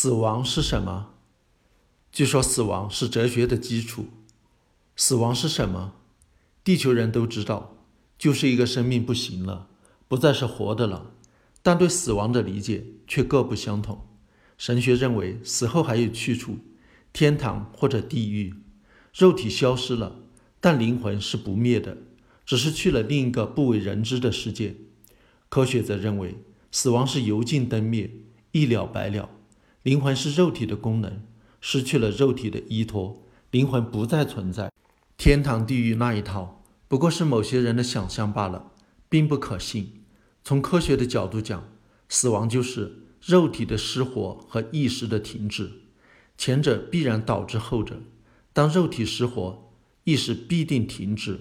死亡是什么？据说死亡是哲学的基础。死亡是什么？地球人都知道，就是一个生命不行了，不再是活的了。但对死亡的理解却各不相同。神学认为死后还有去处，天堂或者地狱。肉体消失了，但灵魂是不灭的，只是去了另一个不为人知的世界。科学则认为死亡是油尽灯灭，一了百了。灵魂是肉体的功能，失去了肉体的依托，灵魂不再存在。天堂、地狱那一套，不过是某些人的想象罢了，并不可信。从科学的角度讲，死亡就是肉体的失活和意识的停止，前者必然导致后者。当肉体失活，意识必定停止。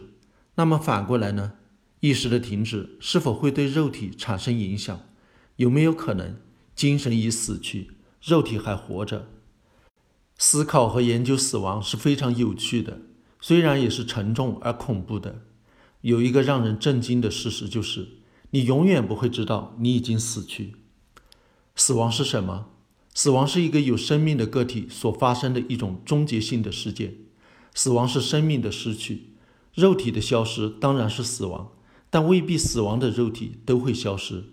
那么反过来呢？意识的停止是否会对肉体产生影响？有没有可能精神已死去？肉体还活着，思考和研究死亡是非常有趣的，虽然也是沉重而恐怖的。有一个让人震惊的事实就是，你永远不会知道你已经死去。死亡是什么？死亡是一个有生命的个体所发生的一种终结性的事件。死亡是生命的失去，肉体的消失当然是死亡，但未必死亡的肉体都会消失。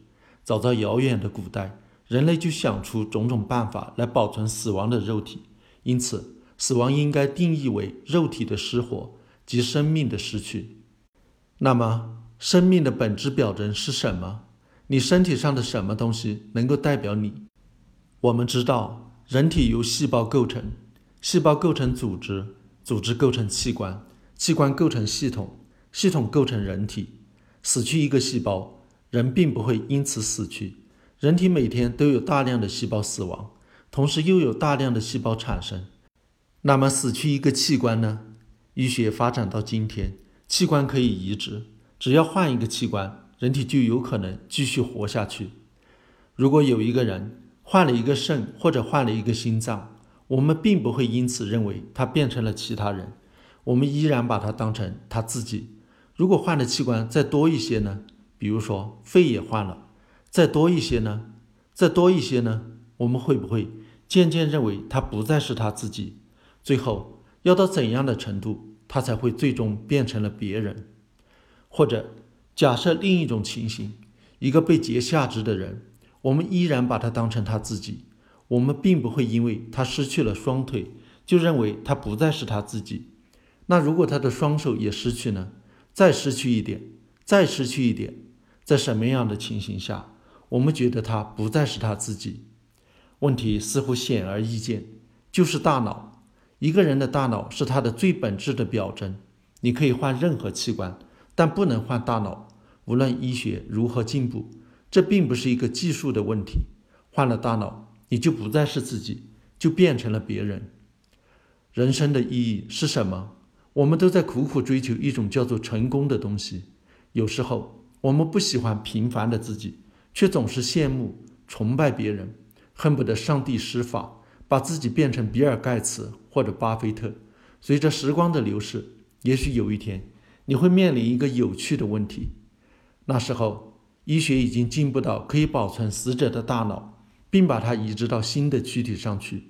早在遥远的古代。人类就想出种种办法来保存死亡的肉体，因此，死亡应该定义为肉体的失活及生命的失去。那么，生命的本质表征是什么？你身体上的什么东西能够代表你？我们知道，人体由细胞构成，细胞构成组织，组织构成器官，器官构成系统，系统构成人体。死去一个细胞，人并不会因此死去。人体每天都有大量的细胞死亡，同时又有大量的细胞产生。那么死去一个器官呢？医学发展到今天，器官可以移植，只要换一个器官，人体就有可能继续活下去。如果有一个人换了一个肾或者换了一个心脏，我们并不会因此认为他变成了其他人，我们依然把他当成他自己。如果换的器官再多一些呢？比如说肺也换了。再多一些呢？再多一些呢？我们会不会渐渐认为他不再是他自己？最后要到怎样的程度，他才会最终变成了别人？或者假设另一种情形：一个被劫下肢的人，我们依然把他当成他自己。我们并不会因为他失去了双腿，就认为他不再是他自己。那如果他的双手也失去呢？再失去一点，再失去一点，在什么样的情形下？我们觉得他不再是他自己，问题似乎显而易见，就是大脑。一个人的大脑是他的最本质的表征。你可以换任何器官，但不能换大脑。无论医学如何进步，这并不是一个技术的问题。换了大脑，你就不再是自己，就变成了别人。人生的意义是什么？我们都在苦苦追求一种叫做成功的东西。有时候，我们不喜欢平凡的自己。却总是羡慕、崇拜别人，恨不得上帝施法，把自己变成比尔·盖茨或者巴菲特。随着时光的流逝，也许有一天你会面临一个有趣的问题。那时候，医学已经进步到可以保存死者的大脑，并把它移植到新的躯体上去。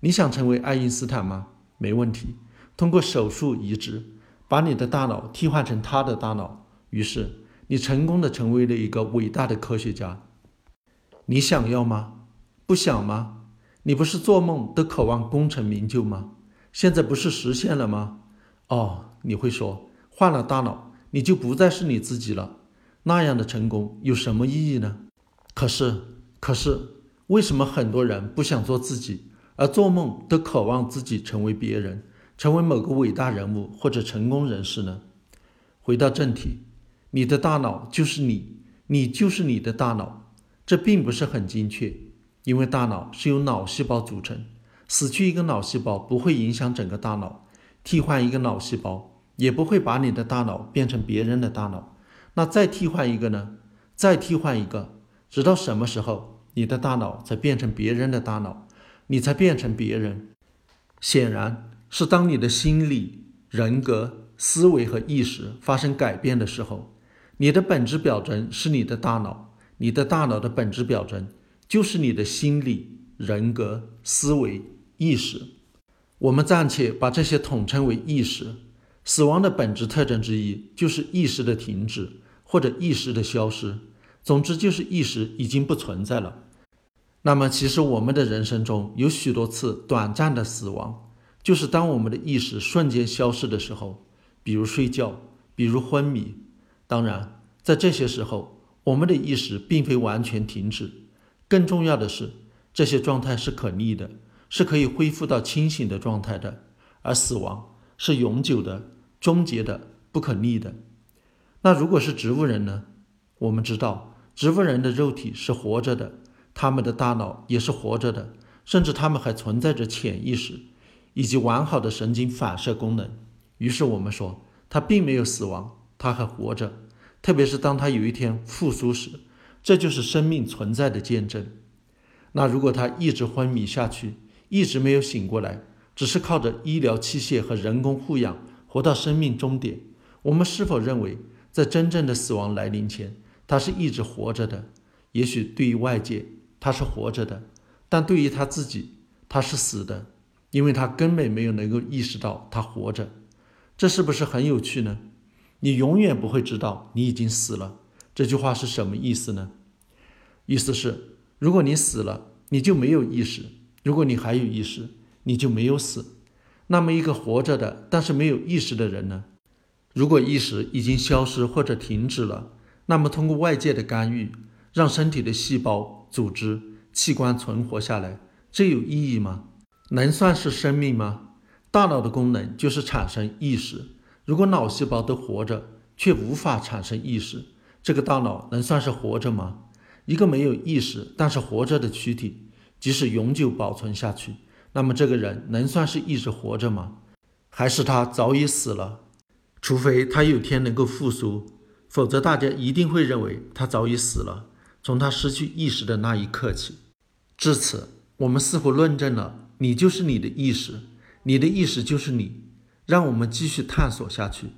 你想成为爱因斯坦吗？没问题，通过手术移植，把你的大脑替换成他的大脑。于是。你成功的成为了一个伟大的科学家，你想要吗？不想吗？你不是做梦都渴望功成名就吗？现在不是实现了吗？哦，你会说，换了大脑，你就不再是你自己了。那样的成功有什么意义呢？可是，可是，为什么很多人不想做自己，而做梦都渴望自己成为别人，成为某个伟大人物或者成功人士呢？回到正题。你的大脑就是你，你就是你的大脑，这并不是很精确，因为大脑是由脑细胞组成，死去一个脑细胞不会影响整个大脑，替换一个脑细胞也不会把你的大脑变成别人的大脑，那再替换一个呢？再替换一个，直到什么时候你的大脑才变成别人的大脑，你才变成别人？显然是当你的心理、人格、思维和意识发生改变的时候。你的本质表征是你的大脑，你的大脑的本质表征就是你的心理、人格、思维、意识。我们暂且把这些统称为意识。死亡的本质特征之一就是意识的停止或者意识的消失。总之，就是意识已经不存在了。那么，其实我们的人生中有许多次短暂的死亡，就是当我们的意识瞬间消失的时候，比如睡觉，比如昏迷。当然，在这些时候，我们的意识并非完全停止。更重要的是，这些状态是可逆的，是可以恢复到清醒的状态的。而死亡是永久的、终结的、不可逆的。那如果是植物人呢？我们知道，植物人的肉体是活着的，他们的大脑也是活着的，甚至他们还存在着潜意识以及完好的神经反射功能。于是我们说，他并没有死亡，他还活着。特别是当他有一天复苏时，这就是生命存在的见证。那如果他一直昏迷下去，一直没有醒过来，只是靠着医疗器械和人工护养活到生命终点，我们是否认为，在真正的死亡来临前？他是一直活着的，也许对于外界他是活着的，但对于他自己他是死的，因为他根本没有能够意识到他活着。这是不是很有趣呢？你永远不会知道你已经死了。这句话是什么意思呢？意思是，如果你死了，你就没有意识；如果你还有意识，你就没有死。那么，一个活着的但是没有意识的人呢？如果意识已经消失或者停止了？那么，通过外界的干预，让身体的细胞、组织、器官存活下来，这有意义吗？能算是生命吗？大脑的功能就是产生意识。如果脑细胞都活着，却无法产生意识，这个大脑能算是活着吗？一个没有意识但是活着的躯体，即使永久保存下去，那么这个人能算是一直活着吗？还是他早已死了？除非他有天能够复苏。否则，大家一定会认为他早已死了。从他失去意识的那一刻起，至此，我们似乎论证了你就是你的意识，你的意识就是你。让我们继续探索下去。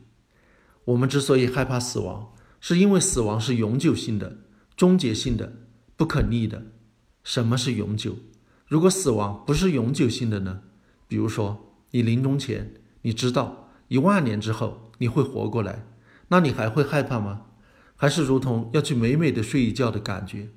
我们之所以害怕死亡，是因为死亡是永久性的、终结性的、不可逆的。什么是永久？如果死亡不是永久性的呢？比如说，你临终前，你知道一万年之后你会活过来。那你还会害怕吗？还是如同要去美美的睡一觉的感觉？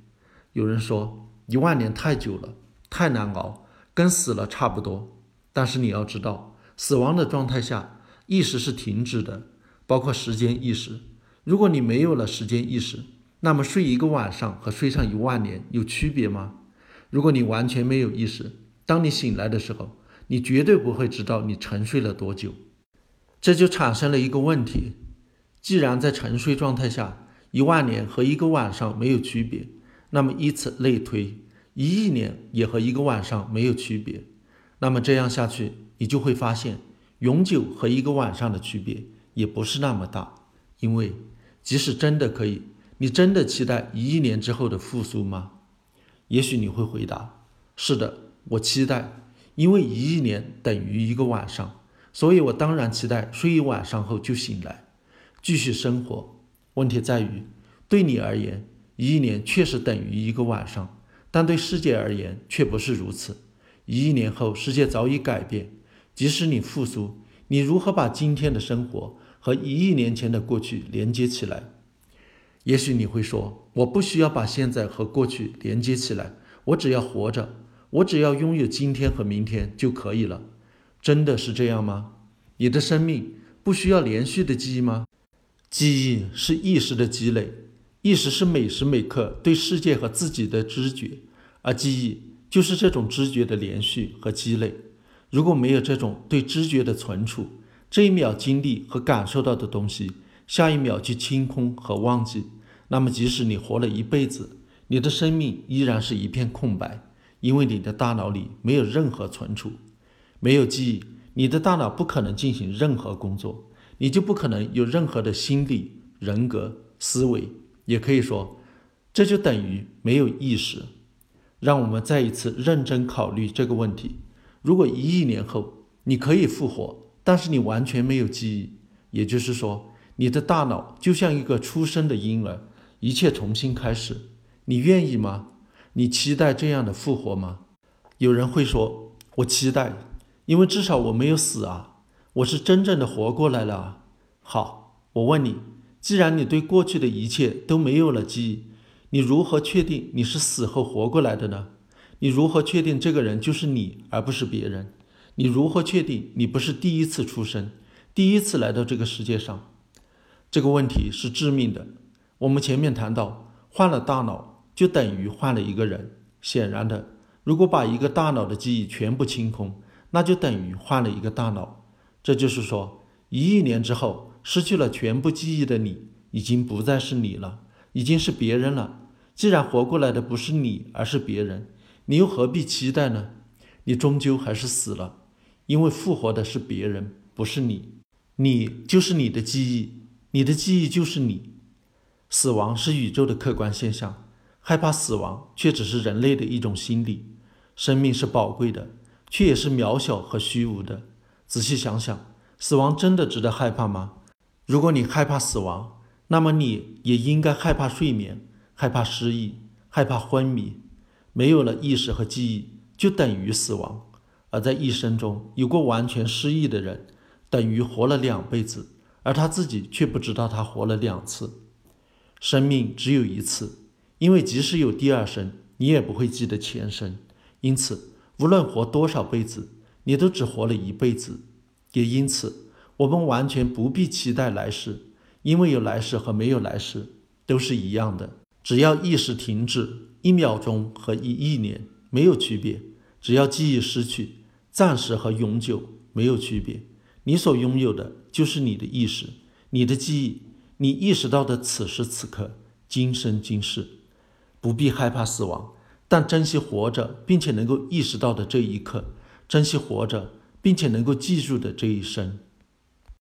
有人说一万年太久了，太难熬，跟死了差不多。但是你要知道，死亡的状态下，意识是停止的，包括时间意识。如果你没有了时间意识，那么睡一个晚上和睡上一万年有区别吗？如果你完全没有意识，当你醒来的时候，你绝对不会知道你沉睡了多久。这就产生了一个问题。既然在沉睡状态下，一万年和一个晚上没有区别，那么以此类推，一亿年也和一个晚上没有区别。那么这样下去，你就会发现，永久和一个晚上的区别也不是那么大。因为即使真的可以，你真的期待一亿年之后的复苏吗？也许你会回答：是的，我期待，因为一亿年等于一个晚上，所以我当然期待睡一晚上后就醒来。继续生活。问题在于，对你而言，一亿年确实等于一个晚上，但对世界而言却不是如此。一亿年后，世界早已改变。即使你复苏，你如何把今天的生活和一亿年前的过去连接起来？也许你会说，我不需要把现在和过去连接起来，我只要活着，我只要拥有今天和明天就可以了。真的是这样吗？你的生命不需要连续的记忆吗？记忆是意识的积累，意识是每时每刻对世界和自己的知觉，而记忆就是这种知觉的连续和积累。如果没有这种对知觉的存储，这一秒经历和感受到的东西，下一秒就清空和忘记，那么即使你活了一辈子，你的生命依然是一片空白，因为你的大脑里没有任何存储，没有记忆，你的大脑不可能进行任何工作。你就不可能有任何的心理、人格、思维，也可以说，这就等于没有意识。让我们再一次认真考虑这个问题：如果一亿年后你可以复活，但是你完全没有记忆，也就是说，你的大脑就像一个出生的婴儿，一切重新开始，你愿意吗？你期待这样的复活吗？有人会说：“我期待，因为至少我没有死啊，我是真正的活过来了啊。”好，我问你，既然你对过去的一切都没有了记忆，你如何确定你是死后活过来的呢？你如何确定这个人就是你而不是别人？你如何确定你不是第一次出生，第一次来到这个世界上？这个问题是致命的。我们前面谈到，换了大脑就等于换了一个人。显然的。如果把一个大脑的记忆全部清空，那就等于换了一个大脑。这就是说，一亿年之后失去了全部记忆的你，已经不再是你了，已经是别人了。既然活过来的不是你，而是别人，你又何必期待呢？你终究还是死了，因为复活的是别人，不是你。你就是你的记忆，你的记忆就是你。死亡是宇宙的客观现象，害怕死亡却只是人类的一种心理。生命是宝贵的，却也是渺小和虚无的。仔细想想，死亡真的值得害怕吗？如果你害怕死亡，那么你也应该害怕睡眠，害怕失忆，害怕昏迷。没有了意识和记忆，就等于死亡。而在一生中有过完全失忆的人，等于活了两辈子，而他自己却不知道他活了两次。生命只有一次，因为即使有第二生，你也不会记得前生。因此，无论活多少辈子，你都只活了一辈子。也因此，我们完全不必期待来世，因为有来世和没有来世都是一样的。只要意识停止，一秒钟和一亿年没有区别；只要记忆失去，暂时和永久没有区别。你所拥有的就是你的意识，你的记忆，你意识到的此时此刻、今生今世，不必害怕死亡。但珍惜活着，并且能够意识到的这一刻，珍惜活着，并且能够记住的这一生。